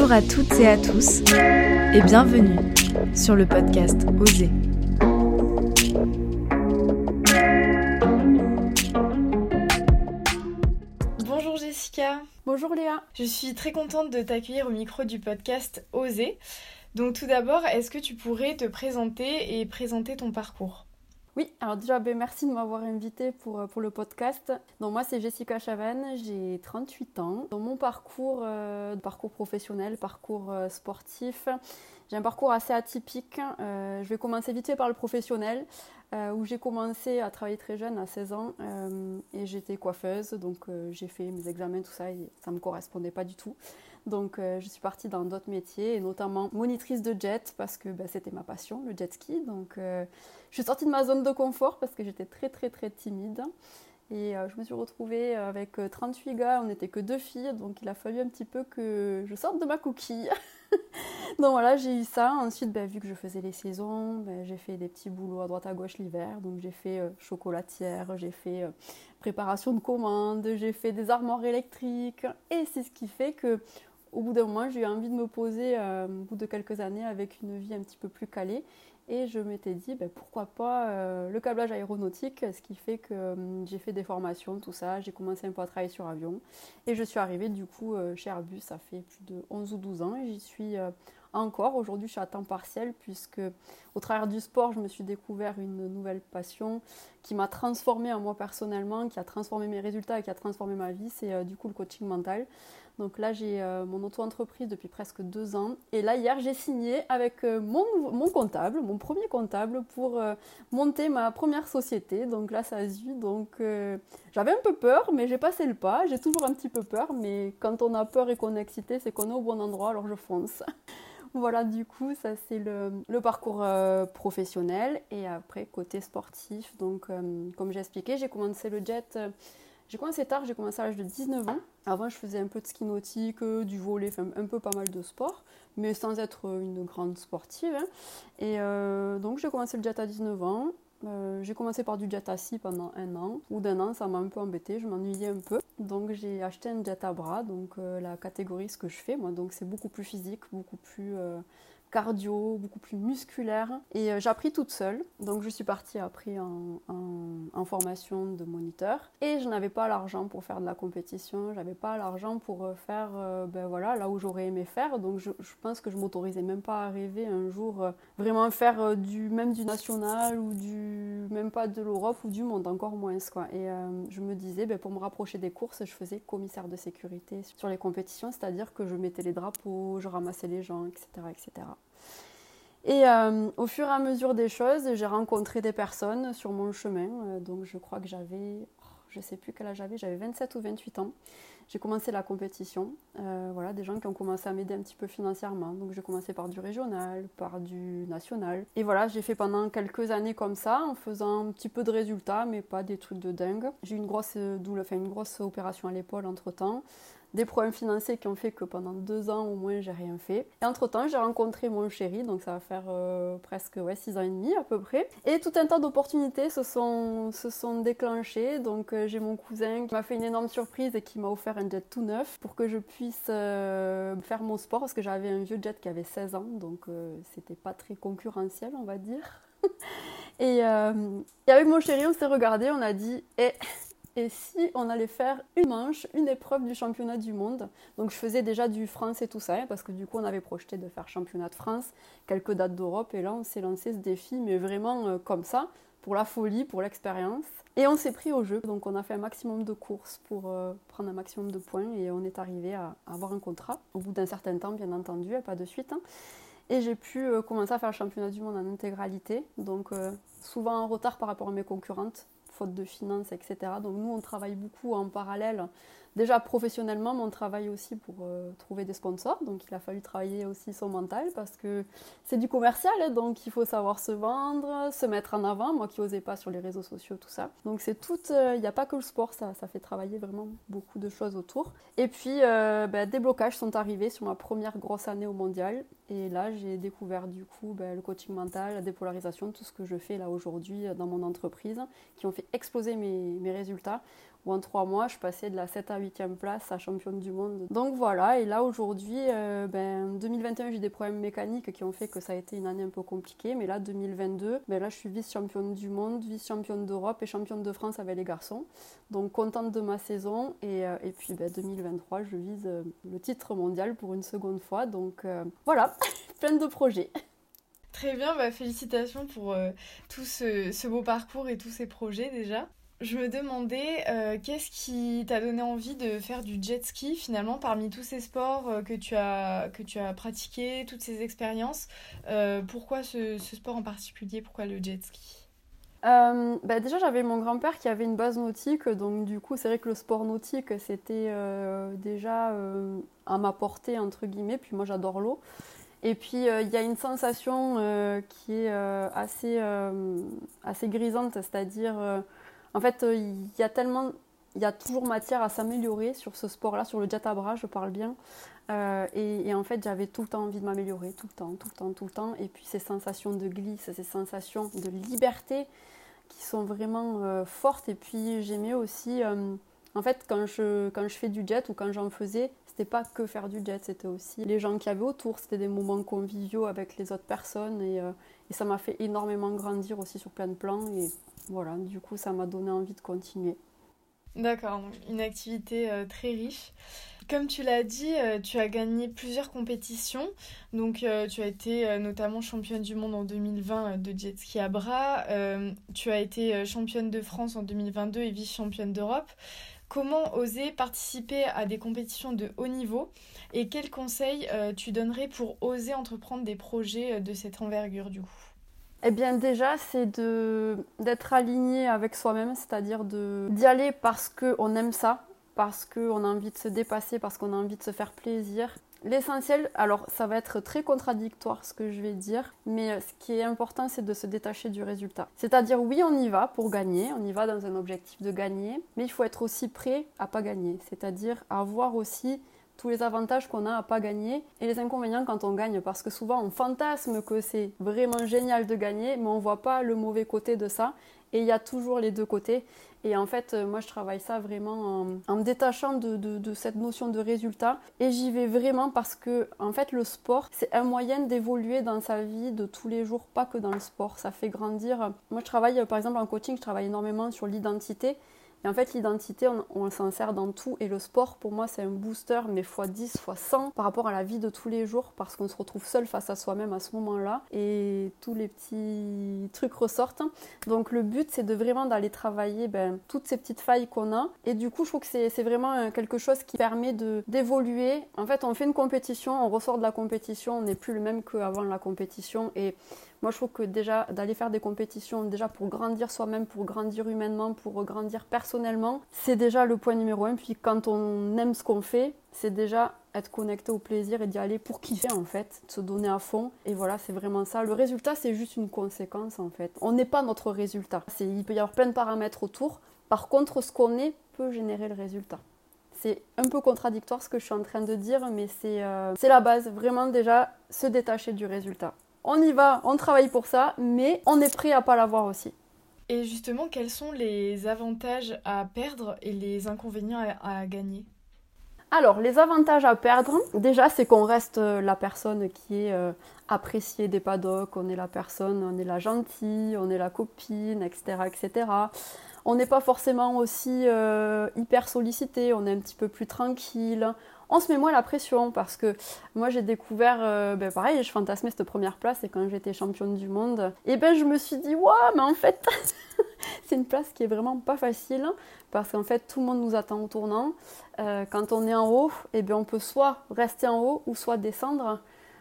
Bonjour à toutes et à tous et bienvenue sur le podcast Oser. Bonjour Jessica. Bonjour Léa. Je suis très contente de t'accueillir au micro du podcast Oser. Donc tout d'abord, est-ce que tu pourrais te présenter et présenter ton parcours? Oui, alors déjà, ben, merci de m'avoir invité pour, euh, pour le podcast. Donc moi, c'est Jessica Chavanne, j'ai 38 ans. Dans mon parcours, euh, parcours professionnel, parcours euh, sportif, j'ai un parcours assez atypique. je vais commencer vite fait par le professionnel, où j'ai commencé à travailler très jeune, à 16 ans, et j'étais coiffeuse, donc j'ai fait mes examens, tout ça, et ça ne me correspondait pas du tout. Donc euh, je suis partie dans d'autres métiers, et notamment monitrice de jet, parce que bah, c'était ma passion, le jet ski. Donc euh, je suis sortie de ma zone de confort parce que j'étais très très très timide. Et euh, je me suis retrouvée avec 38 gars, on n'était que deux filles, donc il a fallu un petit peu que je sorte de ma coquille. donc voilà, j'ai eu ça. Ensuite, bah, vu que je faisais les saisons, bah, j'ai fait des petits boulots à droite à gauche l'hiver. Donc j'ai fait chocolatière, j'ai fait préparation de commandes, j'ai fait des armoires électriques. Et c'est ce qui fait que au bout d'un moment, j'ai eu envie de me poser euh, au bout de quelques années avec une vie un petit peu plus calée. Et je m'étais dit, ben, pourquoi pas euh, le câblage aéronautique, ce qui fait que euh, j'ai fait des formations, tout ça. J'ai commencé un peu à travailler sur avion. Et je suis arrivée du coup chez Airbus, ça fait plus de 11 ou 12 ans. Et j'y suis encore. Aujourd'hui, je suis à temps partiel puisque au travers du sport, je me suis découvert une nouvelle passion qui m'a transformée en moi personnellement, qui a transformé mes résultats et qui a transformé ma vie. C'est du coup le coaching mental. Donc là, j'ai euh, mon auto-entreprise depuis presque deux ans. Et là, hier, j'ai signé avec euh, mon, mon, comptable, mon premier comptable, pour euh, monter ma première société. Donc là, ça a eu. Donc j'avais un peu peur, mais j'ai passé le pas. J'ai toujours un petit peu peur, mais quand on a peur et qu'on est excité, c'est qu'on est au bon endroit, alors je fonce. voilà, du coup, ça c'est le, le, parcours professionnel. Et après, côté sportif, donc comme j'ai expliqué, j'ai commencé le jet j'ai commencé tard, j'ai commencé à l'âge de 19 ans. Avant, je faisais un peu de ski nautique, du volet, un peu pas mal de sport, mais sans être une grande sportive. Hein. Et euh, donc, j'ai commencé le jet à 19 ans. Euh, j'ai commencé par du jet assis pendant un an. Ou d'un an, ça m'a un peu embêté, je m'ennuyais un peu. Donc j'ai acheté un bras, donc euh, la catégorie ce que je fais moi. Donc c'est beaucoup plus physique, beaucoup plus cardio, beaucoup plus musculaire. Et euh, j'ai appris toute seule. Donc je suis partie après en, formation de moniteur. Et je n'avais pas l'argent pour faire de la compétition. J'avais pas l'argent pour euh, faire euh, ben voilà, là où j'aurais aimé faire. Donc je, pense que je m'autorisais même pas à rêver un jour vraiment faire du même du national ou du même pas de l'Europe ou du monde, encore moins quoi. Et je me disais ben, pour me rapprocher des courses, je faisais commissaire de sécurité sur les compétitions, c'est-à-dire que je mettais les drapeaux, je ramassais les gens, etc. etc. Et euh, au fur et à mesure des choses, j'ai rencontré des personnes sur mon chemin. Euh, donc je crois que j'avais, oh, je ne sais plus quel âge j'avais, j'avais 27 ou 28 ans. J'ai commencé la compétition. Euh, voilà, des gens qui ont commencé à m'aider un petit peu financièrement. Donc j'ai commencé par du régional, par du national. Et voilà, j'ai fait pendant quelques années comme ça, en faisant un petit peu de résultats, mais pas des trucs de dingue. J'ai eu une grosse doule, enfin une grosse opération à l'épaule entre temps des problèmes financiers qui ont fait que pendant deux ans au moins j'ai rien fait. Et entre temps j'ai rencontré mon chéri, donc ça va faire euh, presque ouais, six ans et demi à peu près. Et tout un tas d'opportunités se sont, déclenchées. Donc euh, j'ai mon cousin qui m'a fait une énorme surprise et qui m'a offert un jet tout neuf pour que je puisse euh, faire mon sport parce que j'avais un vieux jet qui avait 16 ans, donc c'était pas très concurrentiel on va dire. et, et, avec mon chéri on s'est regardé, on a dit, eh, et si on allait faire une manche, une épreuve du championnat du monde. Donc je faisais déjà du France et tout ça, hein, parce que du coup on avait projeté de faire championnat de France, quelques dates d'Europe, et là on s'est lancé ce défi, mais vraiment euh, comme ça, pour la folie, pour l'expérience. Et on s'est pris au jeu, donc on a fait un maximum de courses pour euh, prendre un maximum de points, et on est arrivé à, avoir un contrat, au bout d'un certain temps bien entendu, pas de suite. Hein. Et j'ai pu euh, commencer à faire le championnat du monde en intégralité, donc souvent en retard par rapport à mes concurrentes, faute de finances, etc. Donc nous, on travaille beaucoup en parallèle déjà professionnellement, mais on travaille aussi pour euh, trouver des sponsors. Donc il a fallu travailler aussi son mental parce que c'est du commercial, hein, donc il faut savoir se vendre, se mettre en avant. Moi qui n'osais pas sur les réseaux sociaux, tout ça. Donc c'est tout, euh, il n'y a pas que le sport, ça, fait travailler vraiment beaucoup de choses autour. Et puis euh, ben, des blocages sont arrivés sur ma première grosse année au mondial. Et là, j'ai découvert du coup ben, le coaching mental, la dépolarisation, tout ce que je fais là aujourd'hui dans mon entreprise, qui ont fait explosé mes résultats où en trois mois, je passais de la 7 à 8e place à championne du monde. Donc voilà, et là aujourd'hui, euh, ben, 2021, j'ai des problèmes mécaniques qui ont fait que ça a été une année un peu compliquée, mais là, 2022, ben là, je suis vice-championne du monde, vice-championne d'Europe et championne de France avec les garçons. Donc contente de ma saison, et, euh, puis ben, 2023, je vise euh, le titre mondial pour une seconde fois. Donc voilà, plein de projets. Très bien, bah, félicitations pour tout ce, ce, beau parcours et tous ces projets déjà je me demandais euh, qu'est-ce qui t'a donné envie de faire du jet ski finalement parmi tous ces sports euh, que tu as que tu as pratiqués, toutes ces expériences. Euh, pourquoi ce, sport en particulier Pourquoi le jet ski? Bah déjà j'avais mon grand-père qui avait une base nautique donc du coup c'est vrai que le sport nautique c'était déjà à ma portée entre guillemets puis moi j'adore l'eau et puis il y a une sensation qui est assez, assez grisante c'est-à-dire en fait, euh, il y a tellement, il y a toujours matière à s'améliorer sur ce sport-là, sur le bras, je parle bien. Euh, et, en fait, j'avais tout le temps envie de m'améliorer, tout le temps, tout le temps, tout le temps. Et puis ces sensations de glisse, ces sensations de liberté qui sont vraiment euh, fortes. Et puis j'aimais aussi, en fait, quand je, quand je fais du jet ou quand j'en faisais, c'était pas que faire du jet, c'était aussi les gens qui avaient autour, c'était des moments conviviaux avec les autres personnes. Et, et ça m'a fait énormément grandir aussi sur plein de plans. Et voilà, du coup, ça m'a donné envie de continuer. D'accord, une activité euh, très riche. Comme tu l'as dit, euh, tu as gagné plusieurs compétitions. Donc, euh, tu as été notamment championne du monde en 2020 de jet ski à bras. tu as été championne de France en 2022 et vice-championne d'Europe. Comment oser participer à des compétitions de haut niveau et quels conseils tu donnerais pour oser entreprendre des projets de cette envergure du coup? Eh bien déjà, c'est d'être aligné avec soi-même, c'est-à-dire d'y aller parce qu'on aime ça, parce qu'on a envie de se dépasser, parce qu'on a envie de se faire plaisir. L'essentiel, alors ça va être très contradictoire ce que je vais dire, mais euh, ce qui est important, c'est de se détacher du résultat. C'est-à-dire, oui, on y va pour gagner, on y va dans un objectif de gagner, mais il faut être aussi prêt à pas gagner, c'est-à-dire avoir aussi tous les avantages qu'on a à pas gagner et les inconvénients quand on gagne parce que souvent on fantasme que c'est vraiment génial de gagner mais on voit pas le mauvais côté de ça et il y a toujours les deux côtés. Et en fait euh, moi je travaille ça vraiment en, me détachant de, cette notion de résultat. Et j'y vais vraiment parce que en fait le sport c'est un moyen d'évoluer dans sa vie de tous les jours pas que dans le sport. Ça fait grandir. Moi je travaille par exemple en coaching je travaille énormément sur l'identité et en fait, l'identité, on, s'en sert dans tout. Et le sport, pour moi, c'est un booster, mais x 10, x 100 par rapport à la vie de tous les jours, parce qu'on se retrouve seul face à soi-même à ce moment-là. Et tous les petits trucs ressortent. Donc, le but, c'est vraiment d'aller travailler ben, toutes ces petites failles qu'on a. Et du coup, je trouve que c'est vraiment euh, quelque chose qui permet d'évoluer. En fait, on fait une compétition, on ressort de la compétition, on n'est plus le même qu'avant la compétition. Et moi, je trouve que déjà, d'aller faire des compétitions, déjà pour grandir soi-même, pour grandir humainement, pour grandir personnellement, c'est déjà le point numéro un. Puis quand on aime ce qu'on fait, c'est déjà être connecté au plaisir et d'y aller pour kiffer en fait, se donner à fond. Et voilà, c'est vraiment ça. Le résultat, c'est juste une conséquence en fait. On n'est pas notre résultat. Il peut y avoir plein de paramètres autour. Par contre, ce qu'on est peut générer le résultat. C'est un peu contradictoire ce que je suis en train de dire, mais c'est euh, la base. Vraiment déjà se détacher du résultat on y va, on travaille pour ça, mais on est prêt à pas l'avoir aussi. Et justement, quels sont les avantages à perdre et les inconvénients à, gagner? Alors, les avantages à perdre, déjà, c'est qu'on reste euh, la personne qui est euh, appréciée des paddocks, on est la personne, on est la gentille, on est la copine, etc. etc. On n'est pas forcément aussi euh, hyper sollicité, on est un petit peu plus tranquille, on se met moins la pression parce que moi j'ai découvert, euh, ben pareil, je fantasmais cette première place et quand j'étais championne du monde, et ben je me suis dit, waouh, mais en fait, c'est une place qui est vraiment pas facile parce qu'en fait tout le monde nous attend au tournant. Euh, quand on est en haut, et ben on peut soit rester en haut ou soit descendre.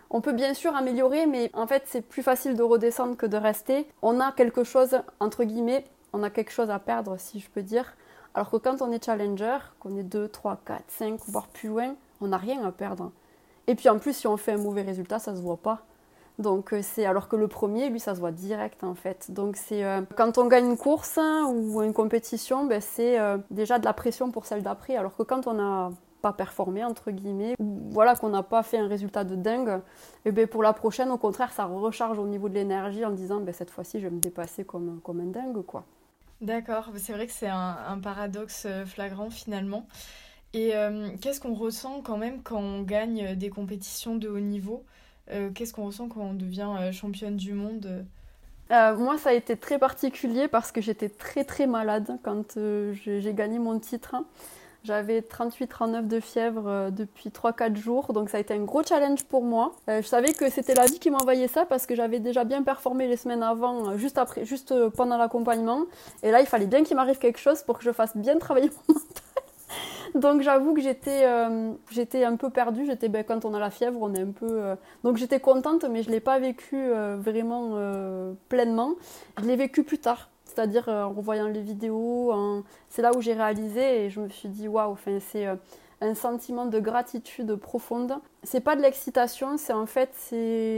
On peut bien sûr améliorer, mais en fait c'est plus facile de redescendre que de rester. On a quelque chose, entre guillemets, on a quelque chose à perdre si je peux dire. Alors que quand on est challenger, qu'on est 2, 3, 4, 5, voire plus loin, on n'a rien à perdre. Et puis en plus, si on fait un mauvais résultat, ça se voit pas. Donc euh, c'est alors que le premier, lui, ça se voit direct en fait. Donc c'est euh, quand on gagne une course hein, ou une compétition, ben, c'est euh, déjà de la pression pour celle d'après. Alors que quand on n'a pas performé entre guillemets, ou voilà qu'on n'a pas fait un résultat de dingue, eh ben pour la prochaine, au contraire, ça recharge au niveau de l'énergie en disant ben, cette fois-ci, je vais me dépasser comme, comme un dingue quoi. D'accord, c'est vrai que c'est un, paradoxe flagrant finalement. Et qu'est-ce qu'on ressent quand même quand on gagne des compétitions de haut niveau? Qu'est-ce qu'on ressent quand on devient championne du monde? Moi, ça a été très particulier parce que j'étais très très malade quand j'ai gagné mon titre. J'avais 38-39 de fièvre euh, depuis 3-4 jours, donc ça a été un gros challenge pour moi. Euh, je savais que c'était la vie qui m'envoyait ça parce que j'avais déjà bien performé les semaines avant, euh, juste après, juste pendant l'accompagnement. Et là, il fallait bien qu'il m'arrive quelque chose pour que je fasse bien travailler mon mental. Donc j'avoue que j'étais j'étais un peu perdue. J'étais ben, quand on a la fièvre, on est un peu. Donc j'étais contente, mais je l'ai pas vécu vraiment pleinement. Je l'ai vécu plus tard c'est-à-dire euh, en revoyant les vidéos, c'est là où j'ai réalisé et je me suis dit waouh, enfin, c'est euh, un sentiment de gratitude profonde. C'est pas de l'excitation, c'est en fait,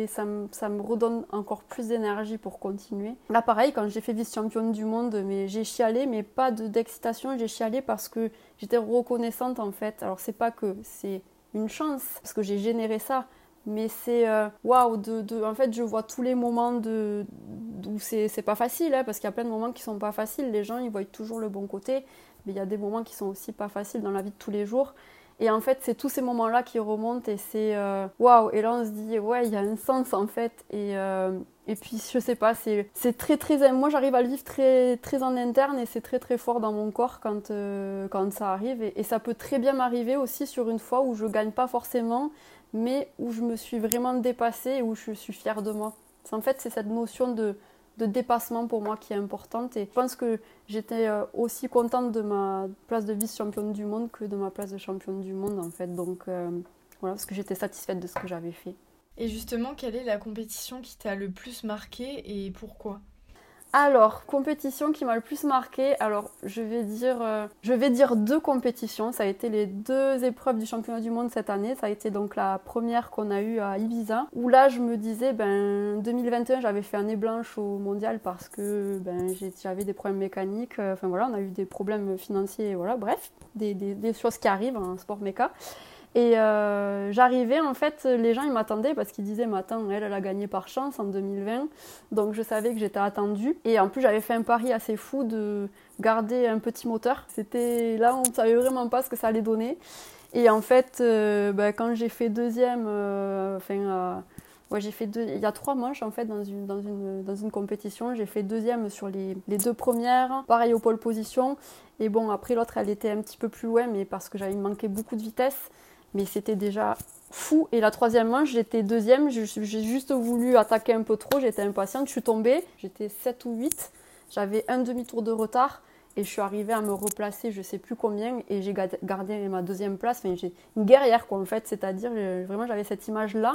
ça, me, ça me redonne encore plus d'énergie pour continuer. Là, pareil, quand j'ai fait vice-championne du monde, mais j'ai chialé, mais pas d'excitation, j'ai chialé parce que j'étais reconnaissante en fait. Alors, c'est pas que c'est une chance, parce que j'ai généré ça, mais c'est euh, waouh de, en fait je vois tous les moments de où c'est pas facile hein, parce qu'il y a plein de moments qui sont pas faciles. Les gens ils voient toujours le bon côté mais il y a des moments qui sont aussi pas faciles dans la vie de tous les jours. Et en fait c'est tous ces moments là qui remontent et c'est euh, waouh. Et là on se dit ouais il y a un sens en fait. Et euh, et puis je sais pas c'est très très moi j'arrive à le vivre très très en interne et c'est très très fort dans mon corps quand quand ça arrive. Et, et ça peut très bien m'arriver aussi sur une fois où je gagne pas forcément mais où je me suis vraiment dépassée et où je suis fière de moi. En fait, c'est cette notion de, dépassement pour moi qui est importante. Et je pense que j'étais euh, aussi contente de ma place de vice-championne du monde que de ma place de championne du monde, en fait. Donc, euh, voilà, parce que j'étais satisfaite de ce que j'avais fait. Et justement, quelle est la compétition qui t'a le plus marqué et pourquoi? Alors, compétition qui m'a le plus marqué. Alors, je vais dire, euh, je vais dire deux compétitions. Ça a été les deux épreuves du championnat du monde cette année. Ça a été donc la première qu'on a eue à Ibiza, où là, je me disais, ben, 2021, j'avais fait année blanche au mondial parce que ben, j'avais des problèmes mécaniques. Enfin voilà, on a eu des problèmes financiers. Voilà, bref, des, des, choses qui arrivent en sport méca. Et euh, j'arrivais, en fait, les gens ils m'attendaient parce qu'ils disaient, mais attends, elle, elle a gagné par chance en 2020. Donc je savais que j'étais attendue. Et en plus, j'avais fait un pari assez fou de garder un petit moteur. C'était là, on ne savait vraiment pas ce que ça allait donner. Et en fait, euh, bah, quand j'ai fait deuxième, euh, enfin, ouais, j'ai fait deux, il y a trois manches en fait dans une, dans une, dans une compétition. J'ai fait deuxième sur les, les, deux premières, pareil au pole position. Et bon, après l'autre, elle était un petit peu plus loin, mais parce que j'avais manqué beaucoup de vitesse mais c'était déjà fou. Et la troisième manche, j'étais deuxième, j'ai juste voulu attaquer un peu trop, j'étais impatiente, je suis tombée, j'étais 7 ou 8, j'avais un demi-tour de retard. Et je suis arrivée à me replacer, je sais plus combien, et j'ai gardé ma deuxième place. J'ai une guerrière quoi en fait, c'est-à-dire vraiment j'avais cette image là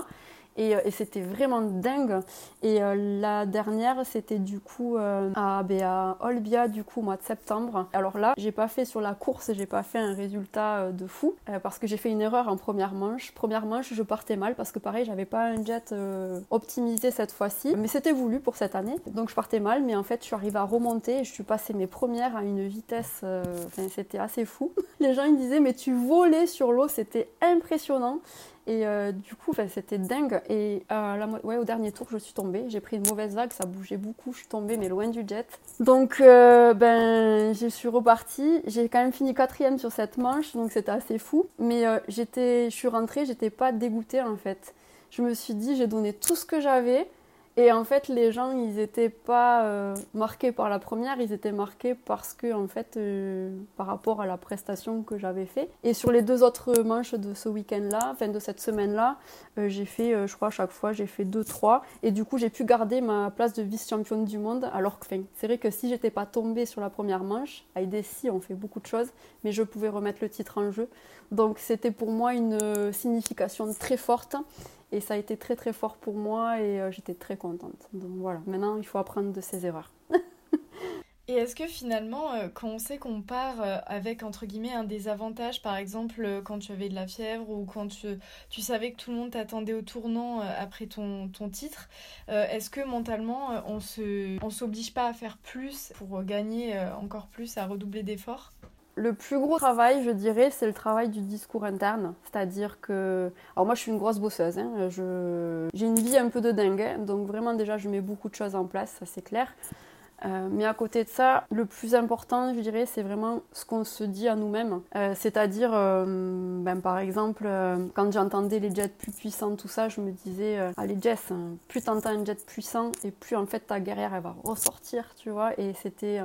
euh, et, c'était vraiment dingue. Et euh, la dernière, c'était du coup euh, à, ben, à, Olbia, du coup, au mois de septembre. Alors là, j'ai pas fait sur la course, j'ai pas fait un résultat de fou parce que j'ai fait une erreur en première manche. Première manche, je partais mal parce que pareil, j'avais pas un jet optimisé cette fois-ci, mais c'était voulu pour cette année. Donc je partais mal, mais en fait, je suis arrivée à remonter et je suis passée mes premières à une vitesse, enfin, c'était assez fou. Les gens ils disaient, mais tu volais sur l'eau, c'était impressionnant. Et euh, du coup, c'était dingue. Et euh, ouais, au dernier tour, je suis tombée. J'ai pris une mauvaise vague, ça bougeait beaucoup. Je suis tombée, mais loin du jet. Donc, euh, ben, je suis repartie. J'ai quand même fini quatrième sur cette manche, donc c'était assez fou. Mais j'étais, je suis rentrée, j'étais pas dégoûtée en fait. Je me suis dit, j'ai donné tout ce que j'avais. Et en fait, les gens, ils n'étaient pas euh, marqués par la première, ils étaient marqués parce que, en fait, euh, par rapport à la prestation que j'avais fait. Et sur les deux autres manches de ce week-end-là, enfin de cette semaine-là, euh, j'ai fait, je crois, à chaque fois, j'ai fait 2-3. Et du coup, j'ai pu garder ma place de vice-championne du monde. Alors que, c'est vrai que si j'étais pas tombée sur la première manche, des si, on fait beaucoup de choses, mais je pouvais remettre le titre en jeu. Donc, c'était pour moi une signification très forte. Et ça a été très très fort pour moi et euh, j'étais très contente. Donc voilà, maintenant il faut apprendre de ses erreurs. et est-ce que finalement, euh, quand on sait qu'on part euh, avec entre guillemets un désavantage, par exemple quand tu avais de la fièvre ou quand tu, tu savais que tout le monde t'attendait au tournant après ton, ton titre, est-ce que mentalement on se, on s'oblige pas à faire plus pour gagner encore plus, à redoubler d'efforts? Le plus gros travail, je dirais, c'est le travail du discours interne. C'est-à-dire que. Alors, moi, je suis une grosse bosseuse. Hein. J'ai une vie un peu de dingue. Hein. Donc, vraiment, déjà, je mets beaucoup de choses en place, ça c'est clair. Euh, mais à côté de ça, le plus important, je dirais, c'est vraiment ce qu'on se dit à nous-mêmes. Euh, c'est-à-dire, euh, ben, par exemple, quand j'entendais les jets plus puissants, tout ça, je me disais, allez Jess, hein, plus t'entends un jet puissant et plus en fait ta guerrière elle va ressortir, tu vois. Et c'était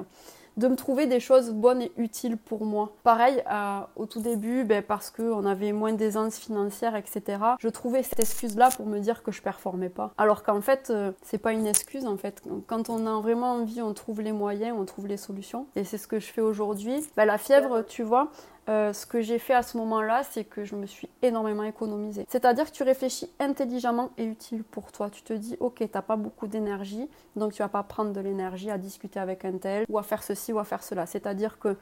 de me trouver des choses bonnes et utiles pour moi. Pareil, au tout début, ben, parce qu'on avait moins d'aisance financière, etc., je trouvais cette excuse-là pour me dire que je performais pas. Alors qu'en fait, euh, c'est pas une excuse, en fait. Quand on a vraiment envie, on trouve les moyens, on trouve les solutions. Et c'est ce que je fais aujourd'hui. Ben, la fièvre, tu vois, euh, ce que j'ai fait à ce moment-là, c'est que je me suis énormément économisée. C'est-à-dire que tu réfléchis intelligemment et utile pour toi. Tu te dis, ok, t'as pas beaucoup d'énergie, donc tu vas pas prendre de l'énergie à discuter avec un tel, ou à faire ceci, ou à faire cela. C'est-à-dire que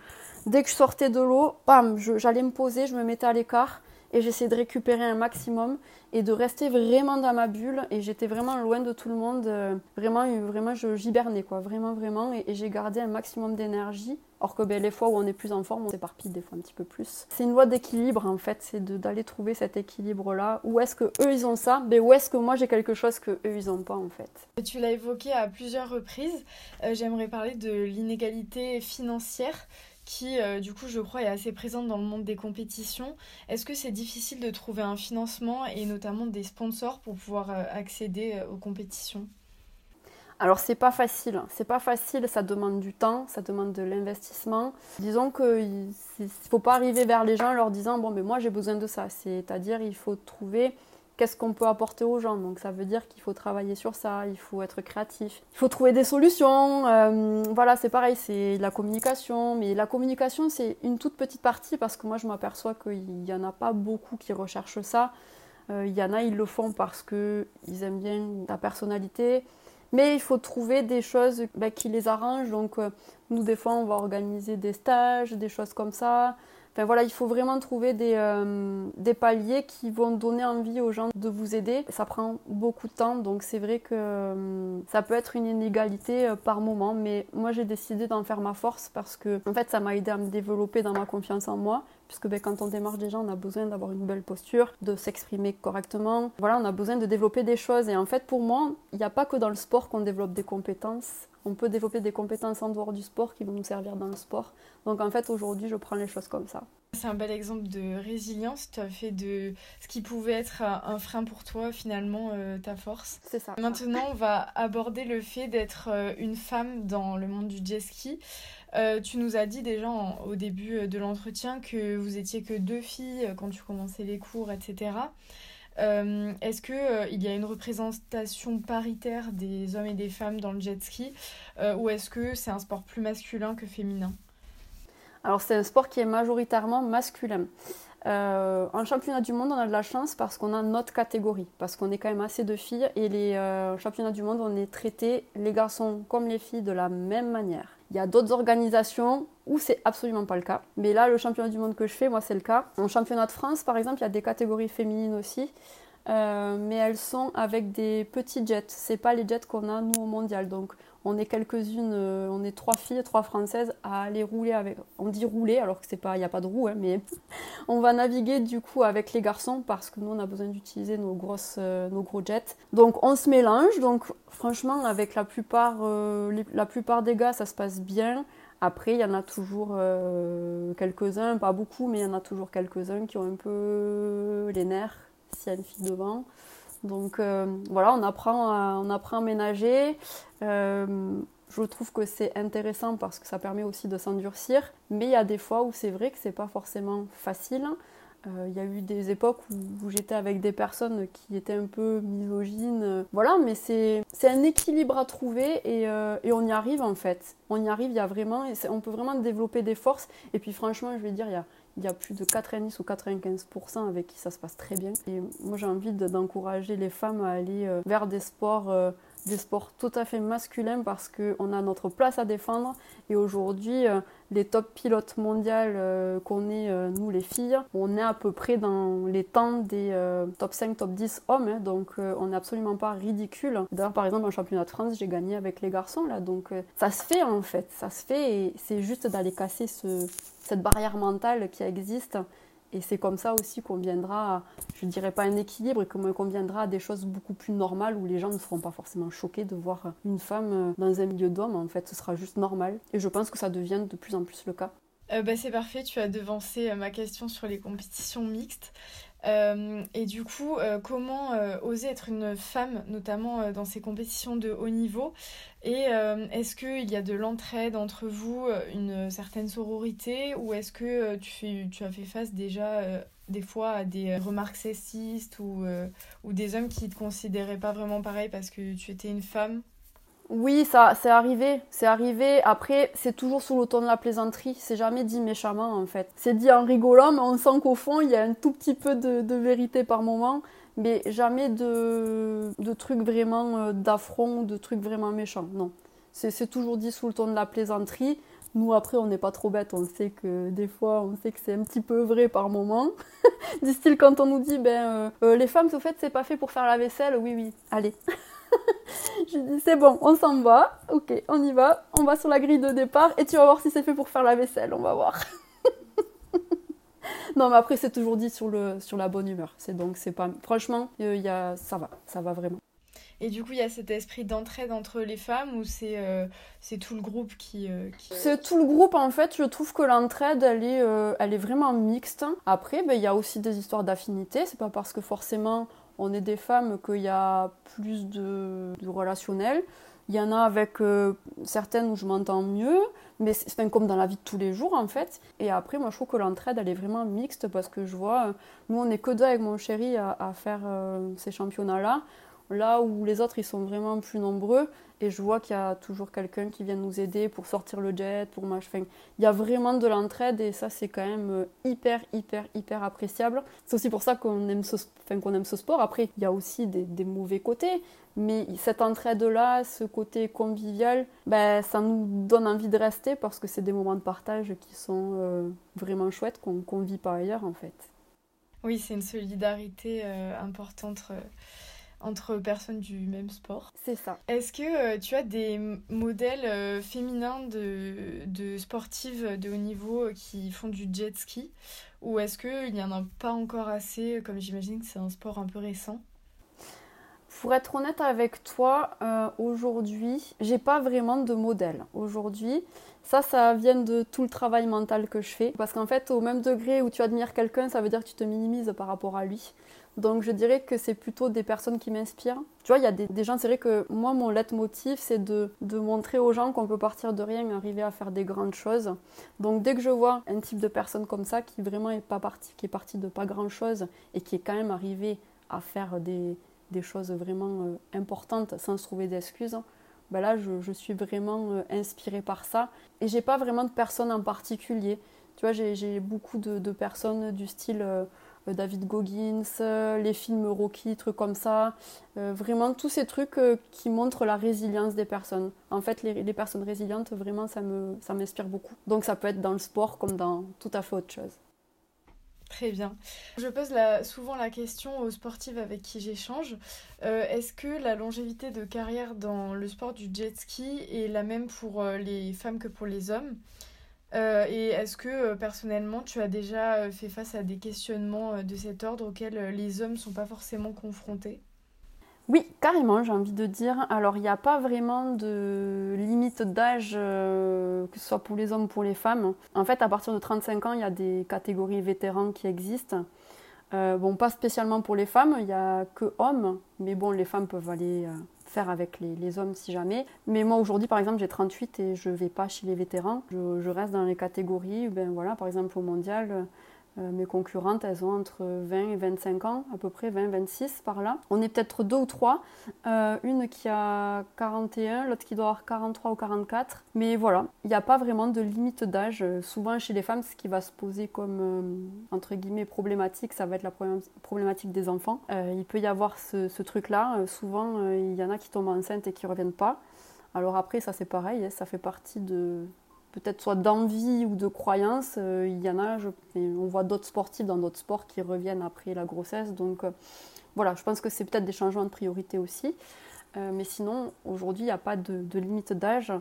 dès que je sortais de l'eau, bam, j'allais me poser, je me mettais à l'écart, et j'essayais de récupérer un maximum et de rester vraiment dans ma bulle. Et j'étais vraiment loin de tout le monde. Euh, vraiment vraiment je j'hibernais quoi. Vraiment vraiment. Et, j'ai gardé un maximum d'énergie. Or que ben, les fois où on est plus en forme on s'éparpille des fois un petit peu plus. C'est une loi d'équilibre en fait. C'est d'aller trouver cet équilibre là où est-ce que eux ils ont ça? Mais ben, où est-ce que moi j'ai quelque chose que eux ils ont pas en fait? Tu l'as évoqué à plusieurs reprises. Euh, j'aimerais parler de l'inégalité financière qui, euh, du coup, je crois, est assez présente dans le monde des compétitions. Est-ce que c'est difficile de trouver un financement et notamment des sponsors pour pouvoir euh, accéder euh, aux compétitions? Alors c'est pas facile, c'est pas facile, ça demande du temps, ça demande de l'investissement. Disons qu'il ne faut pas arriver vers les gens en leur disant bon mais moi j'ai besoin de ça, c'est-à-dire il faut trouver qu'est-ce qu'on peut apporter aux gens. Donc ça veut dire qu'il faut travailler sur ça, il faut être créatif, il faut trouver des solutions. Euh, voilà, c'est pareil, c'est la communication. Mais la communication, c'est une toute petite partie parce que moi, je m'aperçois qu'il n'y en a pas beaucoup qui recherchent ça. Euh, il y en a, ils le font parce qu'ils aiment bien ta personnalité. Mais il faut trouver des choses bah, qui les arrangent. Donc, euh, nous, des fois, on va organiser des stages, des choses comme ça voilà, il faut vraiment trouver des, euh, des, paliers qui vont donner envie aux gens de vous aider. Ça prend beaucoup de temps, donc c'est vrai que euh, ça peut être une inégalité euh, par moment, mais moi j'ai décidé d'en faire ma force parce que en fait ça m'a aidé à me développer dans ma confiance en moi. Puisque ben, quand on démarche déjà, on a besoin d'avoir une belle posture, de s'exprimer correctement. Voilà, on a besoin de développer des choses. Et en fait, pour moi, il n'y a pas que dans le sport qu'on développe des compétences on peut développer des compétences en dehors du sport qui vont nous servir dans le sport. Donc en fait, aujourd'hui, je prends les choses comme ça. C'est un bel exemple de résilience. Tu as fait de ce qui pouvait être un frein pour toi, finalement, euh, ta force. C'est ça. Maintenant, on va aborder le fait d'être euh, une femme dans le monde du jet ski. Euh, tu nous as dit déjà au début de l'entretien que vous étiez que deux filles quand tu commençais les cours, etc. Euh, est-ce qu'il euh, il y a une représentation paritaire des hommes et des femmes dans le jet ski? Euh, ou est-ce que c'est un sport plus masculin que féminin? Alors c'est un sport qui est majoritairement masculin. en championnat du monde, on a de la chance parce qu'on a notre catégorie, parce qu'on est quand même assez de filles et les championnats du monde, on est traités, les garçons comme les filles, de la même manière. Il y a d'autres organisations où c'est absolument pas le cas. Mais là, le championnat du monde que je fais, moi, c'est le cas. En championnat de France, par exemple, il y a des catégories féminines aussi. Euh, mais elles sont avec des petits jets. C'est pas les jets qu'on a nous au mondial. Donc on est quelques-unes, euh, on est trois filles, trois françaises à aller rouler avec. On dit rouler alors que c'est pas, il n'y a pas de roue, hein, mais on va naviguer du coup avec les garçons parce que nous on a besoin d'utiliser nos grosses, euh, nos gros jets. Donc on se mélange. Donc franchement avec la plupart, la plupart des gars ça se passe bien. Après, il y en a toujours quelques-uns, pas beaucoup, mais il y en a toujours quelques-uns qui ont un peu les nerfs s'il y a une fille devant. Donc euh, voilà, on apprend, à, on apprend à ménager. Euh, je trouve que c'est intéressant parce que ça permet aussi de s'endurcir. Mais il y a des fois où c'est vrai que c'est pas forcément facile. Euh, il y a eu des époques où, j'étais avec des personnes qui étaient un peu misogynes. Voilà, mais c'est un équilibre à trouver et, et, on y arrive en fait. On y arrive, il y a vraiment, on peut vraiment développer des forces. Et puis franchement, je vais dire, il y a, il y a plus de 90 ou 95% avec qui ça se passe très bien. Et moi, j'ai envie d'encourager les femmes à aller euh, vers des sports, euh, des sports tout à fait masculins parce qu'on a notre place à défendre. Et aujourd'hui, euh, les top pilotes mondiales qu'on est, nous les filles, on est à peu près dans les temps des top 5, top 10 hommes. Hein. donc, on n'est absolument pas ridicule. D'ailleurs, par exemple, en championnat de France, j'ai gagné avec les garçons. là. Donc, ça se fait en fait. Ça se fait et c'est juste d'aller casser ce cette barrière mentale qui existe Et c'est comme ça aussi qu'on viendra, à, je ne dirais pas un équilibre, et qu'on viendra à des choses beaucoup plus normales où les gens ne seront pas forcément choqués de voir une femme euh, dans un milieu d'hommes. En fait, ce sera juste normal. Et je pense que ça devient de plus en plus le cas. Euh, bah, c'est parfait, tu as devancé euh, ma question sur les compétitions mixtes. Euh, et du coup, comment oser être une femme, notamment dans ces compétitions de haut niveau? Et est-ce qu'il y a de l'entraide entre vous, une certaine sororité, ou est-ce que tu as fait face déjà des fois à des remarques sexistes ou, ou des hommes qui ne te considéraient pas vraiment pareil parce que tu étais une femme? Oui, ça, c'est arrivé, c'est arrivé. Après, c'est toujours sous le ton de la plaisanterie. C'est jamais dit méchamment, en fait. C'est dit en rigolant, mais on sent qu'au fond, il y a un tout petit peu de, vérité par moment, mais jamais de, de trucs vraiment euh, d'affront, de trucs vraiment méchants. Non. C'est toujours dit sous le ton de la plaisanterie. Nous, après, on n'est pas trop bêtes. On sait que des fois, on sait que c'est un petit peu vrai par moment. style, quand on nous dit, ben, euh, euh, les femmes, au fait, c'est pas fait pour faire la vaisselle. Oui, oui, allez. J'ai dit c'est bon, on s'en va, ok, on y va, on va sur la grille de départ et tu vas voir si c'est fait pour faire la vaisselle, on va voir. non mais après c'est toujours dit sur, le, sur la bonne humeur, c'est donc c'est pas... Franchement, il y a, ça va, ça va vraiment. Et du coup, il y a cet esprit d'entraide entre les femmes ou c'est euh, tout le groupe qui... Euh, c'est tout le groupe en fait, je trouve que l'entraide elle, est euh, elle est vraiment mixte. Après, ben, il y a aussi des histoires d'affinité, c'est pas parce que forcément on est des femmes qu'il y a plus de, relationnel. Il y en a avec euh, certaines où je m'entends mieux, mais c'est comme dans la vie de tous les jours en fait. Et après, moi je trouve que l'entraide elle est vraiment mixte parce que je vois, nous on est que deux avec mon chéri à, faire euh, ces championnats-là. Là où les autres ils sont vraiment plus nombreux et je vois qu'il y a toujours quelqu'un qui vient nous aider pour sortir le jet, pour machin. Il y a vraiment de l'entraide et ça c'est quand même euh, hyper hyper hyper appréciable. C'est aussi pour ça qu'on aime ce, qu'on aime ce sport. Après il y a aussi des, mauvais côtés, mais cette entraide là, ce côté convivial, ben ça nous donne envie de rester parce que c'est des moments de partage qui sont euh, vraiment chouettes qu'on ne vit pas ailleurs en fait. Oui, c'est une solidarité euh, importante entre personnes du même sport. C'est ça. Est-ce que euh, tu as des modèles euh, féminins de, de, sportives de haut niveau euh, qui font du jet ski? Ou est-ce qu'il n'y en a pas encore assez, comme j'imagine que c'est un sport un peu récent? Pour être honnête avec toi, aujourd'hui, j'ai pas vraiment de modèle. Aujourd'hui, ça, ça vient de tout le travail mental que je fais. Parce qu'en fait, au même degré où tu admires quelqu'un, ça veut dire que tu te minimises par rapport à lui. Donc je dirais que c'est plutôt des personnes qui m'inspirent. Tu vois, il y a des, gens, c'est vrai que moi, mon leitmotiv, c'est de, montrer aux gens qu'on peut partir de rien et arriver à faire des grandes choses. Donc dès que je vois un type de personne comme ça qui vraiment est pas parti, qui est parti de pas grand chose et qui est quand même arrivé à faire des, choses vraiment euh, importantes sans se trouver d'excuses, ben là je, suis vraiment euh, inspirée par ça. Et j'ai pas vraiment de personne en particulier. Tu vois, j'ai beaucoup de, personnes du style. Euh, David Goggins, euh, les films Rocky, trucs comme ça. Euh, vraiment tous ces trucs qui montrent la résilience des personnes. En fait, les, personnes résilientes, vraiment, ça m'inspire ça beaucoup. Donc ça peut être dans le sport comme dans tout à fait autre chose. Très bien. Je pose souvent la question aux sportives avec qui j'échange. Est-ce que la longévité de carrière dans le sport du jet ski est la même pour les femmes que pour les hommes? Euh, et est-ce que euh, personnellement tu as déjà euh, fait face à des questionnements de cet ordre auxquels les hommes ne sont pas forcément confrontés? Oui, carrément, j'ai envie de dire. Alors, il n'y a pas vraiment de limite d'âge, que ce soit pour les hommes ou pour les femmes. En fait, à partir de 35 ans, il y a des catégories vétérans qui existent. bon, pas spécialement pour les femmes, il n'y a que hommes, mais bon, les femmes peuvent aller faire avec les, hommes si jamais. Mais moi aujourd'hui par exemple j'ai 38 et je vais pas chez les vétérans. Je, je reste dans les catégories, ben voilà, par exemple au mondial, euh, mes concurrentes, elles ont entre 20 et 25 ans, à peu près 20-26 par là. On est peut-être deux ou trois. Euh, une qui a 41, l'autre qui doit avoir 43 ou 44. Mais voilà, il n'y a pas vraiment de limite d'âge. Souvent chez les femmes, ce qui va se poser comme, euh, entre guillemets, problématique, ça va être la problématique des enfants. il peut y avoir ce, truc-là. souvent, il y en a qui tombent enceintes et qui ne reviennent pas. Alors après, ça c'est pareil, hein, ça fait partie de, peut-être soit d'envie ou de croyance. Euh, il y en a, on voit d'autres sportifs dans d'autres sports qui reviennent après la grossesse. Donc euh, voilà, je pense que c'est peut-être des changements de priorité aussi. Euh, mais sinon, aujourd'hui, il n'y a pas de, limite d'âge.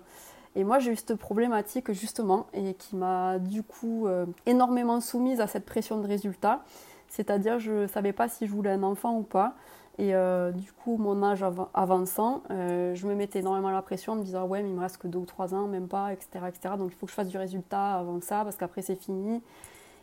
Et moi, j'ai eu cette problématique justement et qui m'a du coup énormément soumise à cette pression de résultat. C'est-à-dire, je ne savais pas si je voulais un enfant ou pas. Et euh, du coup, mon âge avançant, euh, je me mettais énormément la pression en me disant Ouais, mais il me reste que deux ou trois ans, même pas, etc., etc. Donc il faut que je fasse du résultat avant ça parce qu'après c'est fini.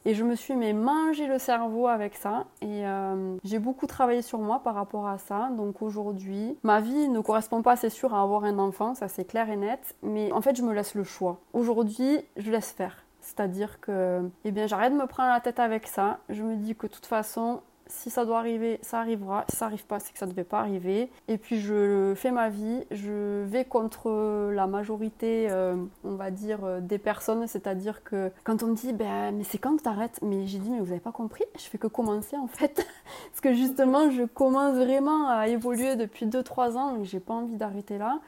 Et je me suis mais mangé le cerveau avec ça. Et euh, j'ai beaucoup travaillé sur moi par rapport à ça. Donc aujourd'hui, ma vie ne correspond pas, c'est sûr, à avoir un enfant, ça c'est clair et net. Mais en fait, je me laisse le choix. Aujourd'hui, je laisse faire. C'est-à-dire que, eh j'arrête de me prendre la tête avec ça. Je me dis que de toute façon, si ça doit arriver, ça arrivera. Si ça n'arrive pas, c'est que ça ne devait pas arriver. Et puis je fais ma vie, je vais contre la majorité, euh, on va dire, euh, des personnes. C'est-à-dire que quand on me dit, ben, mais c'est quand t'arrêtes? Mais j'ai dit, mais vous n'avez pas compris? Je fais que commencer en fait. Parce que justement, je commence vraiment à évoluer depuis 2-3 ans et j'ai pas envie d'arrêter là.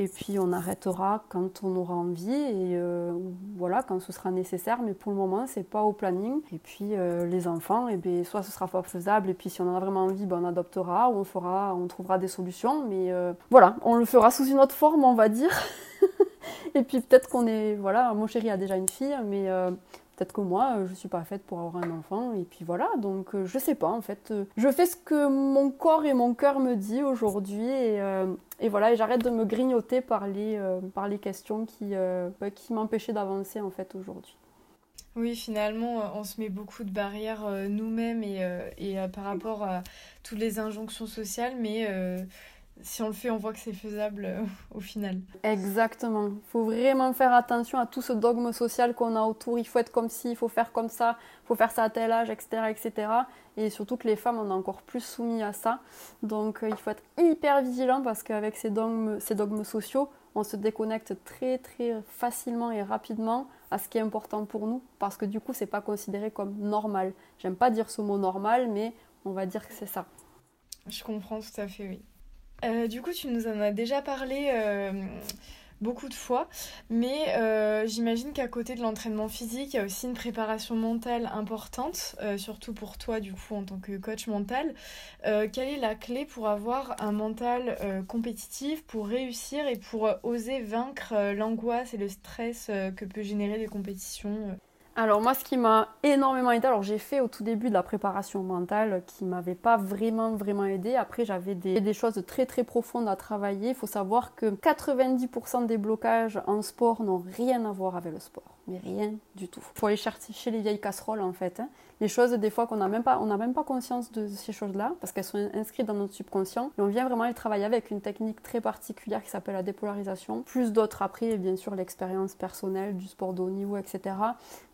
Et puis on arrêtera quand on aura envie et euh, voilà, quand ce sera nécessaire. Mais pour le moment, c'est pas au planning. Et puis euh, les enfants, et eh bien, soit ce sera pas faisable, et puis si on en a vraiment envie, ben, on adoptera ou on fera, on trouvera des solutions. Mais euh, voilà, on le fera sous une autre forme, on va dire. et puis peut-être qu'on est, voilà, mon chéri a déjà une fille, mais Peut-être que moi, euh, je suis pas faite pour avoir un enfant, et puis voilà, donc euh, je sais pas en fait. Euh, je fais ce que mon corps et mon cœur me disent aujourd'hui, et, voilà, et j'arrête de me grignoter par les, par les questions qui, bah, qui m'empêchaient d'avancer en fait aujourd'hui. Oui, finalement, on se met beaucoup de barrières nous-mêmes et, et par rapport à toutes les injonctions sociales, mais si on le fait, on voit que c'est faisable euh, au final. Exactement. Il faut vraiment faire attention à tout ce dogme social qu'on a autour. Il faut être comme ci, il faut faire comme ça, il faut faire ça à tel âge, etc. etc. Et surtout que les femmes, on est encore plus soumis à ça. Donc euh, il faut être hyper vigilant parce qu'avec ces dogmes, ces dogmes sociaux, on se déconnecte très très facilement et rapidement à ce qui est important pour nous parce que du coup, c'est pas considéré comme normal. J'aime pas dire ce mot normal, mais on va dire que c'est ça. Je comprends tout à fait, oui. Euh, du coup, tu nous en as déjà parlé euh, beaucoup de fois, mais euh, j'imagine qu'à côté de l'entraînement physique, il y a aussi une préparation mentale importante, surtout pour toi, du coup, en tant que coach mental. quelle est la clé pour avoir un mental compétitif, pour réussir et pour oser vaincre l'angoisse et le stress que peut générer les compétitions alors moi, ce qui m'a énormément aidé, alors j'ai fait au tout début de la préparation mentale qui m'avait pas vraiment vraiment aidé. Après, j'avais des, des, choses très très profondes à travailler. Il faut savoir que 90% des blocages en sport n'ont rien à voir avec le sport, mais rien du tout. Il faut aller chercher les vieilles casseroles en fait. Hein les choses des fois qu'on n'a même pas, même pas conscience de ces choses-là parce qu'elles sont inscrites dans notre subconscient. Et on vient vraiment les travailler avec une technique très particulière qui s'appelle la dépolarisation. Plus d'autres après, bien sûr l'expérience personnelle du sport de haut niveau, etc.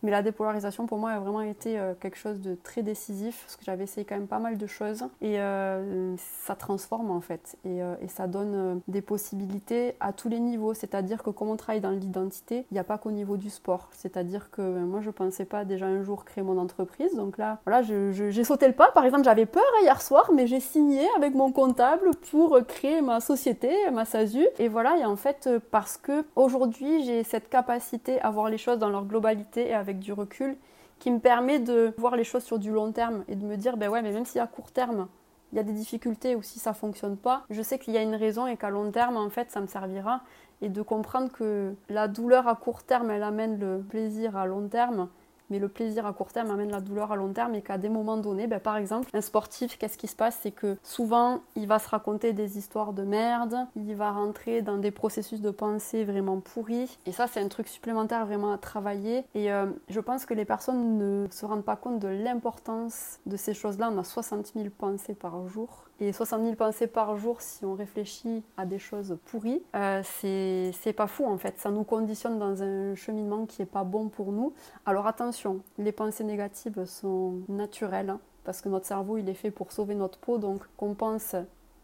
Mais la dépolarisation pour moi a vraiment été euh, quelque chose de très décisif parce que j'avais essayé quand même pas mal de choses et euh, ça transforme en fait et, euh, et ça donne des possibilités à tous les niveaux. C'est-à-dire que comme on travaille dans l'identité, il n'y a pas qu'au niveau du sport. C'est-à-dire que moi je pensais pas déjà un jour créer mon entreprise donc là, voilà, j'ai sauté le pas. Par exemple, j'avais peur hier soir, mais j'ai signé avec mon comptable pour créer ma société, ma SASU. Et voilà, et en fait, parce que aujourd'hui, j'ai cette capacité à voir les choses dans leur globalité et avec du recul qui me permet de voir les choses sur du long terme et de me dire, ben ouais, mais même si à court terme, il y a des difficultés ou si ça fonctionne pas, je sais qu'il y a une raison et qu'à long terme, en fait, ça me servira. Et de comprendre que la douleur à court terme, elle amène le plaisir à long terme mais le plaisir à court terme amène la douleur à long terme et qu'à des moments donnés, ben, par exemple, un sportif, qu'est-ce qui se passe? C'est que souvent, il va se raconter des histoires de merde, il va rentrer dans des processus de pensée vraiment pourris, et ça, c'est un truc supplémentaire vraiment à travailler. Et euh, je pense que les personnes ne se rendent pas compte de l'importance de ces choses-là. On a 60 000 pensées par jour et 60 000 pensées par jour, si on réfléchit à des choses pourries, euh, c'est pas fou en fait. Ça nous conditionne dans un cheminement qui est pas bon pour nous. Alors attention, les pensées négatives sont naturelles, hein, parce que notre cerveau il est fait pour sauver notre peau, donc qu'on pense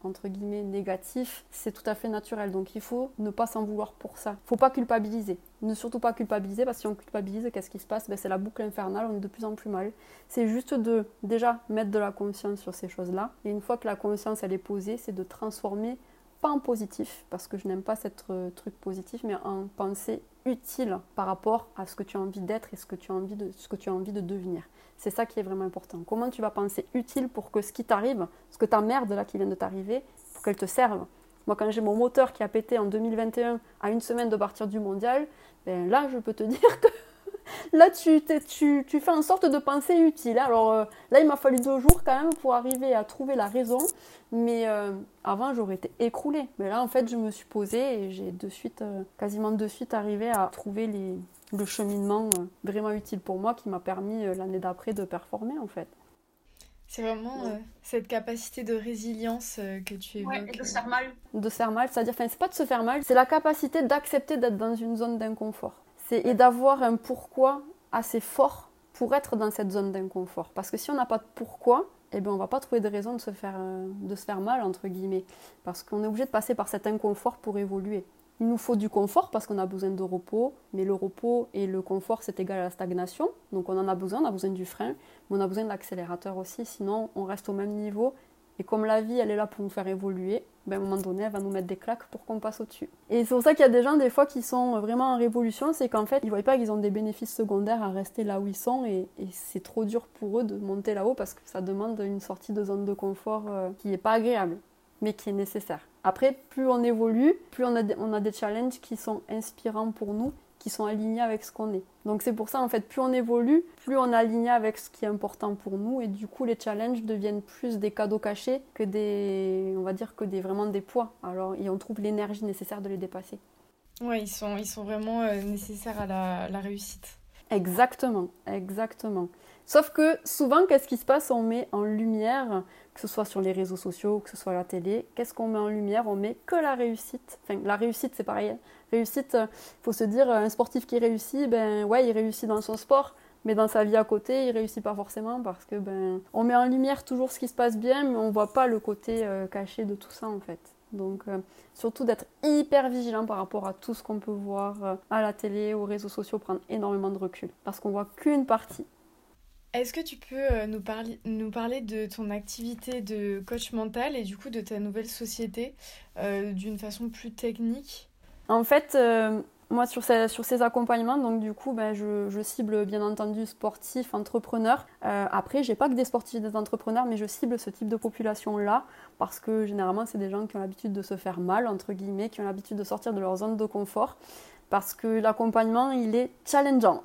entre guillemets négatif, c'est tout à fait naturel. Donc il faut ne pas s'en vouloir pour ça. Faut pas culpabiliser. Ne surtout pas culpabiliser parce que si on culpabilise, qu'est-ce qui se passe? Ben, C'est la boucle infernale, on est de plus en plus mal. C'est juste de déjà mettre de la conscience sur ces choses-là. Et une fois que la conscience elle est posée, c'est de transformer pas en positif, parce que je n'aime pas cette euh, truc positif, mais en pensée utile par rapport à ce que tu as envie d'être et ce que tu as envie de, ce que tu as envie de devenir. C'est ça qui est vraiment important. Comment tu vas penser utile pour que ce qui t'arrive, ce que ta merde là qui vient de t'arriver, pour qu'elle te serve Moi, quand j'ai mon moteur qui a pété en 2021 à une semaine de partir du mondial, ben là, je peux te dire que là, tu, tu, tu, fais en sorte de penser utile. Alors euh, là, il m'a fallu deux jours quand même pour arriver à trouver la raison. Mais euh, avant, j'aurais été écroulée. Mais là, en fait, je me suis posée et j'ai de suite, euh, quasiment de suite arrivé à trouver les, le cheminement vraiment utile pour moi qui m'a permis l'année d'après de performer en fait. C'est vraiment cette capacité de résilience que tu évoques. Ouais, et de se faire mal. De se faire mal, c'est-à-dire, enfin, c'est pas de se faire mal, c'est la capacité d'accepter d'être dans une zone d'inconfort et d'avoir un pourquoi assez fort pour être dans cette zone d'inconfort. Parce que si on n'a pas de pourquoi, eh bien, on va pas trouver de raison de se faire, euh, de se faire mal, entre guillemets. Parce qu'on est obligé de passer par cet inconfort pour évoluer. Il nous faut du confort parce qu'on a besoin de repos, mais le repos et le confort, c'est égal à la stagnation. Donc on en a besoin, on a besoin du frein, mais on a besoin de l'accélérateur aussi, sinon on reste au même niveau et comme la vie, elle est là pour nous faire évoluer, ben, à un moment donné, elle va nous mettre des claques pour qu'on passe au-dessus. Et c'est pour ça qu'il y a des gens, des fois, qui sont vraiment en révolution, c'est qu'en fait, ils ne voient pas qu'ils ont des bénéfices secondaires à rester là où ils sont, et, c'est trop dur pour eux de monter là-haut parce que ça demande une sortie de zone de confort euh, qui n'est pas agréable, mais qui est nécessaire. Après, plus on évolue, plus on a, on a des challenges qui sont inspirants pour nous qui sont alignés avec ce qu'on est. Donc c'est pour ça en fait, plus on évolue, plus on est aligné avec ce qui est important pour nous et du coup les challenges deviennent plus des cadeaux cachés que des, on va dire que des vraiment des poids. Alors et on trouve l'énergie nécessaire de les dépasser. Ouais, ils sont, ils sont vraiment euh, nécessaires à la, la réussite. Exactement, exactement. Sauf que souvent, qu'est-ce qui se passe? On met en lumière, que ce soit sur les réseaux sociaux, que ce soit à la télé, qu'est-ce qu'on met en lumière? On met que la réussite. Enfin, la réussite, c'est pareil. Réussite, il faut se dire, un sportif qui réussit, ben ouais, il réussit dans son sport, mais dans sa vie à côté, il réussit pas forcément parce que ben on met en lumière toujours ce qui se passe bien, mais on voit pas le côté euh, caché de tout ça en fait. Donc euh, surtout d'être hyper vigilant par rapport à tout ce qu'on peut voir euh, à la télé, aux réseaux sociaux, prendre énormément de recul parce qu'on voit qu'une partie. Est-ce que tu peux euh, nous parler, nous parler de ton activité de coach mental et du coup de ta nouvelle société euh, d'une façon plus technique? En fait, euh, moi sur ces, accompagnements, donc du coup, ben, je, cible bien entendu sportifs, entrepreneurs. après, j'ai pas que des sportifs et des entrepreneurs, mais je cible ce type de population-là parce que généralement, c'est des gens qui ont l'habitude de se faire mal, entre guillemets, qui ont l'habitude de sortir de leur zone de confort parce que l'accompagnement, il est challengeant.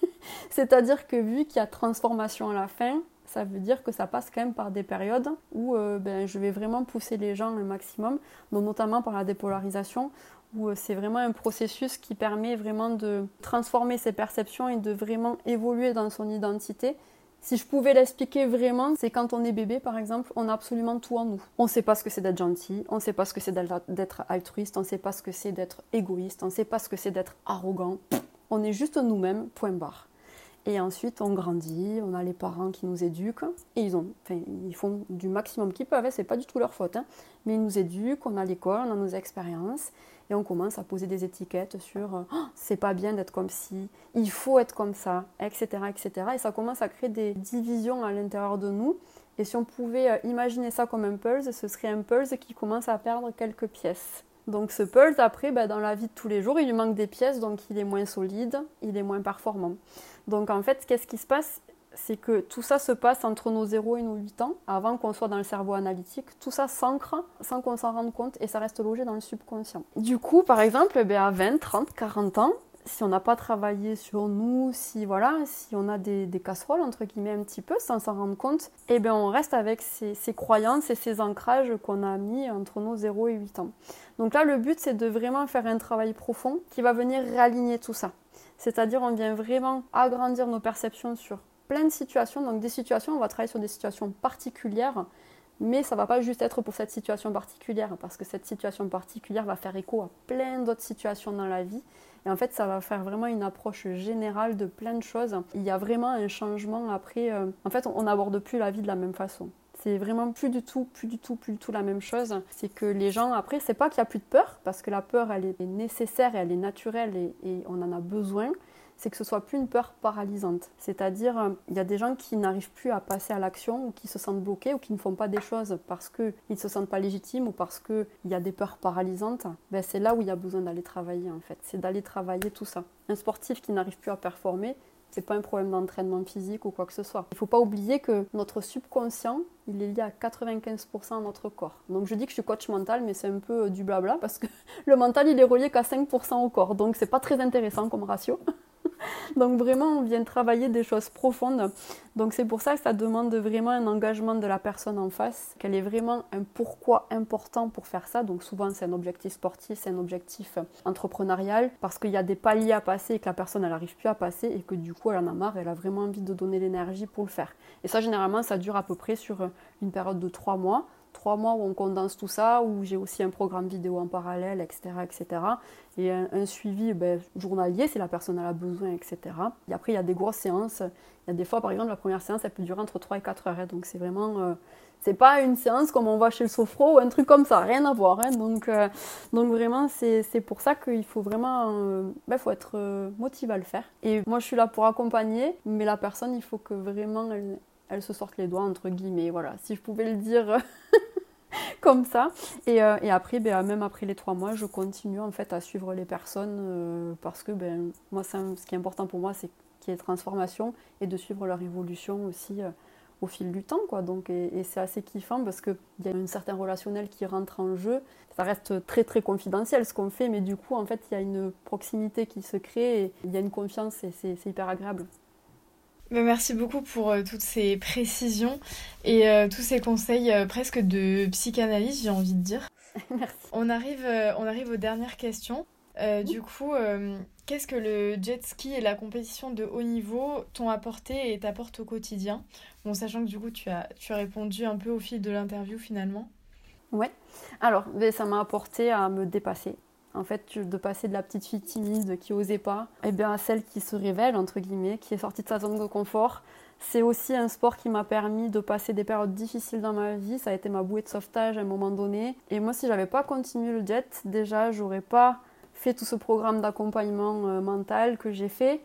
C'est-à-dire que vu qu'il y a transformation à la fin, ça veut dire que ça passe quand même par des périodes où euh, ben, je vais vraiment pousser les gens un maximum, donc notamment par la dépolarisation, où euh, c'est vraiment un processus qui permet vraiment de transformer ses perceptions et de vraiment évoluer dans son identité. Si je pouvais l'expliquer vraiment, c'est quand on est bébé, par exemple, on a absolument tout en nous. On ne sait pas ce que c'est d'être gentil, on ne sait pas ce que c'est d'être altruiste, on ne sait pas ce que c'est d'être égoïste, on ne sait pas ce que c'est d'être arrogant. On est juste nous-mêmes, point barre. Et ensuite, on grandit, on a les parents qui nous éduquent, et ils, ont, ils font du maximum qu'ils peuvent, hein, c'est pas du tout leur faute, hein. mais ils nous éduquent, on a l'école, on a nos expériences, et on commence à poser des étiquettes sur oh, c'est pas bien d'être comme ci, il faut être comme ça, etc., etc. Et ça commence à créer des divisions à l'intérieur de nous. Et si on pouvait euh, imaginer ça comme un pulse, ce serait un pulse qui commence à perdre quelques pièces. Donc ce pulse, après, ben, dans la vie de tous les jours, il lui manque des pièces, donc il est moins solide, il est moins performant. Donc en fait, qu'est-ce qui se passe? C'est que tout ça se passe entre nos 0 et nos 8 ans, avant qu'on soit dans le cerveau analytique. Tout ça s'ancre sans qu'on s'en rende compte et ça reste logé dans le subconscient. Du coup, par exemple, ben, à 20, 30, 40 ans, si on n'a pas travaillé sur nous, si voilà, si on a des, casseroles entre guillemets un petit peu sans s'en rendre compte, eh bien on reste avec ces, croyances et ces ancrages qu'on a mis entre nos 0 et 8 ans. Donc là le but c'est de vraiment faire un travail profond qui va venir réaligner tout ça. C'est-à-dire on vient vraiment agrandir nos perceptions sur plein de situations. Donc des situations, on va travailler sur des situations particulières mais ça va pas juste être pour cette situation particulière, parce que cette situation particulière va faire écho à plein d'autres situations dans la vie. Et en fait, ça va faire vraiment une approche générale de plein de choses. Il y a vraiment un changement après. Euh, en fait, on n'aborde plus la vie de la même façon. C'est vraiment plus du tout, plus du tout, plus du tout la même chose. C'est que les gens, après, c'est pas qu'il n'y a plus de peur, parce que la peur, elle est nécessaire elle est naturelle et on en a besoin c'est que ce soit plus une peur paralysante. C'est-à-dire, euh, il y a des gens qui n'arrivent plus à passer à l'action ou qui se sentent bloqués ou qui ne font pas des choses parce qu'ils ne se sentent pas légitimes ou parce qu'il y a des peurs paralysantes. Ben, c'est là où il y a besoin d'aller travailler en fait. C'est d'aller travailler tout ça. Un sportif qui n'arrive plus à performer, C'est pas un problème d'entraînement physique ou quoi que ce soit. Il faut pas oublier que notre subconscient, il est lié à 95% à notre corps. Donc je dis que je suis coach mental, mais c'est un peu euh, du blabla parce que le mental, il est relié qu'à 5% au corps. Donc c'est pas très intéressant comme ratio. Donc vraiment, on vient travailler des choses profondes. Donc c'est pour ça que ça demande vraiment un engagement de la personne en face, qu'elle ait vraiment un pourquoi important pour faire ça. Donc souvent c'est un objectif sportif, c'est un objectif entrepreneurial, parce qu'il y a des paliers à passer et que la personne elle n'arrive plus à passer et que du coup elle en a marre, elle a vraiment envie de donner l'énergie pour le faire. Et ça généralement ça dure à peu près sur une période de trois mois trois mois où on condense tout ça, où j'ai aussi un programme vidéo en parallèle, etc. etc. et un, suivi ben, journalier si la personne a besoin, etc. Et après, il y a des grosses séances. Il y a des fois, par exemple, la première séance, elle peut durer entre 3 et 4 heures. Hein. donc, c'est vraiment. Euh, c'est pas une séance comme on va chez le sophro ou un truc comme ça, rien à voir. Hein. donc, euh, donc, vraiment, c'est pour ça qu'il faut vraiment. Euh, ben, faut être motivé à le faire. Et moi, je suis là pour accompagner, mais la personne, il faut que vraiment elle, elle se sorte les doigts, entre guillemets. Voilà, si je pouvais le dire comme ça. Et, euh, et après, ben, même après les trois mois, je continue en fait à suivre les personnes euh, parce que ben, moi, ce qui est important pour moi, c'est qu'il y ait transformation et de suivre leur évolution aussi euh, au fil du temps. Quoi. Donc, et, c'est assez kiffant parce qu'il y a une certaine relationnel qui rentre en jeu. Ça reste très très confidentiel ce qu'on fait, mais du coup, en fait, il y a une proximité qui se crée et il y a une confiance et c'est hyper agréable. Merci beaucoup pour euh, toutes ces précisions et euh, tous ces conseils euh, presque de psychanalyse, j'ai envie de dire. Merci. On arrive, on arrive aux dernières questions. du coup, qu'est-ce que le jet ski et la compétition de haut niveau t'ont apporté et t'apportent au quotidien? Bon, sachant que du coup, tu as, tu as répondu un peu au fil de l'interview finalement. Ouais. Alors, ben, ça m'a apporté à me dépasser, en fait, de passer de la petite fille timide qui osait pas, et eh bien à celle qui se révèle, entre guillemets, qui est sortie de sa zone de confort. C'est aussi un sport qui m'a permis de passer des périodes difficiles dans ma vie. Ça a été ma bouée de sauvetage à un moment donné. Et moi, si j'avais pas continué le jet, déjà, j'aurais pas fait tout ce programme d'accompagnement euh, mental que j'ai fait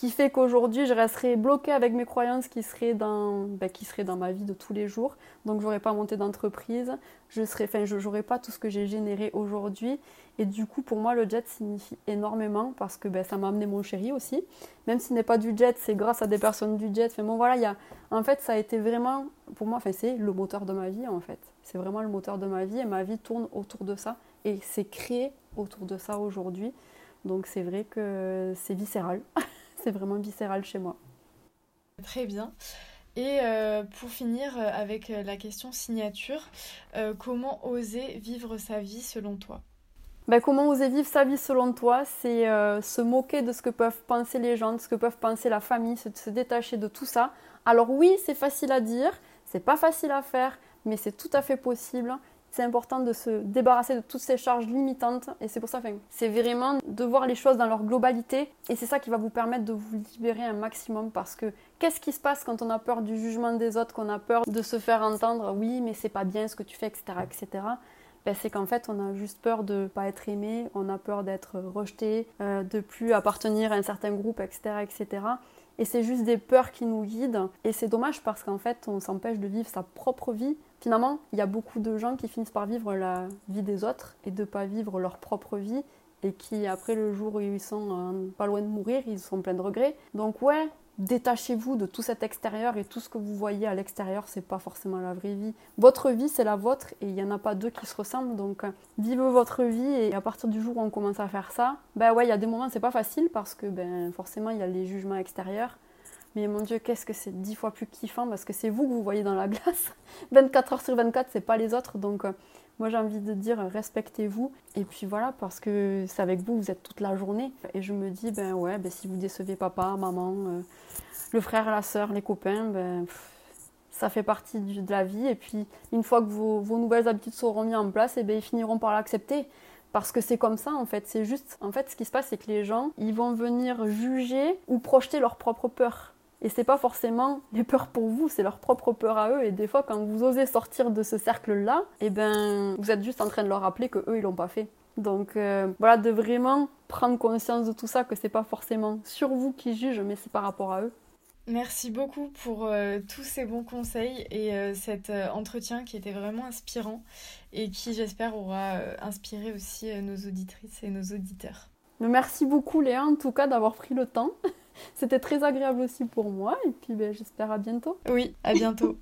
qui fait qu'aujourd'hui je resterai bloquée avec mes croyances qui seraient dans, ben, qui seraient dans ma vie de tous les jours. Donc j'aurais pas monté d'entreprise, je serais, je pas tout ce que j'ai généré aujourd'hui. Et du coup pour moi le jet signifie énormément parce que ben, ça m'a amené mon chéri aussi. Même s'il n'est pas du jet, c'est grâce à des personnes du jet. Enfin bon voilà, en fait ça a été vraiment pour moi, c'est le moteur de ma vie en fait. C'est vraiment le moteur de ma vie et ma vie tourne autour de ça et c'est créé autour de ça aujourd'hui. Donc c'est vrai que c'est viscéral. c'est vraiment viscéral chez moi. Très bien. Et euh, pour finir euh, avec euh, la question signature, comment oser vivre sa vie selon toi? Ben, Comment oser vivre sa vie selon toi? C'est se moquer de ce que peuvent penser les gens, de ce que peuvent penser la famille, se, se détacher de tout ça. Alors oui, c'est facile à dire, c'est pas facile à faire, mais c'est tout à fait possible c'est important de se débarrasser de toutes ces charges limitantes. Et c'est pour ça, que c'est vraiment de voir les choses dans leur globalité. Et c'est ça qui va vous permettre de vous libérer un maximum. Parce que qu'est-ce qui se passe quand on a peur du jugement des autres, qu'on a peur de se faire entendre, oui, mais c'est pas bien ce que tu fais, etc., etc. Ben, c'est qu'en fait, on a juste peur de ne pas être aimé, on a peur d'être rejeté, euh, de plus appartenir à un certain groupe, etc., etc. Et c'est juste des peurs qui nous guident. Et c'est dommage parce qu'en fait, on s'empêche de vivre sa propre vie Finalement, il y a beaucoup de gens qui finissent par vivre la vie des autres et de pas vivre leur propre vie et qui, après le jour où ils sont euh, pas loin de mourir, ils sont pleins de regrets. Donc ouais, détachez-vous de tout cet extérieur et tout ce que vous voyez à l'extérieur, c'est pas forcément la vraie vie. Votre vie, c'est la vôtre et il n'y en a pas deux qui se ressemblent. Donc euh, vivez votre vie et à partir du jour où on commence à faire ça, ben ouais, il y a des moments c'est pas facile parce que ben forcément il y a les jugements extérieurs. Mais mon Dieu, qu'est-ce que c'est dix fois plus kiffant parce que c'est vous que vous voyez dans la glace. 24 heures sur 24, c'est pas les autres. Donc, euh, moi, j'ai envie de dire respectez-vous. Et puis voilà, parce que c'est avec vous, vous êtes toute la journée. Et je me dis, ben ouais, ben, si vous décevez papa, maman, euh, le frère, la soeur, les copains, ben. ça fait partie de la vie. Et puis, une fois que vos, nouvelles habitudes seront mises en place, et eh ben, ils finiront par l'accepter. Parce que c'est comme ça en fait, c'est juste, en fait ce qui se passe c'est que les gens, ils vont venir juger ou projeter leur propre peur. Et c'est pas forcément des peurs pour vous, c'est leur propre peur à eux. Et des fois, quand vous osez sortir de ce cercle-là, eh ben, vous êtes juste en train de leur rappeler que eux, ils l'ont pas fait. Donc euh, voilà, de vraiment prendre conscience de tout ça, que c'est pas forcément sur vous qui jugent, mais c'est par rapport à eux. Merci beaucoup pour euh, tous ces bons conseils et euh, cet entretien qui était vraiment inspirant et qui, j'espère, aura inspiré aussi nos auditrices et nos auditeurs. Merci beaucoup Léa, en tout cas, d'avoir pris le temps. C'était très agréable aussi pour moi et puis ben, j'espère à bientôt. Oui, à bientôt.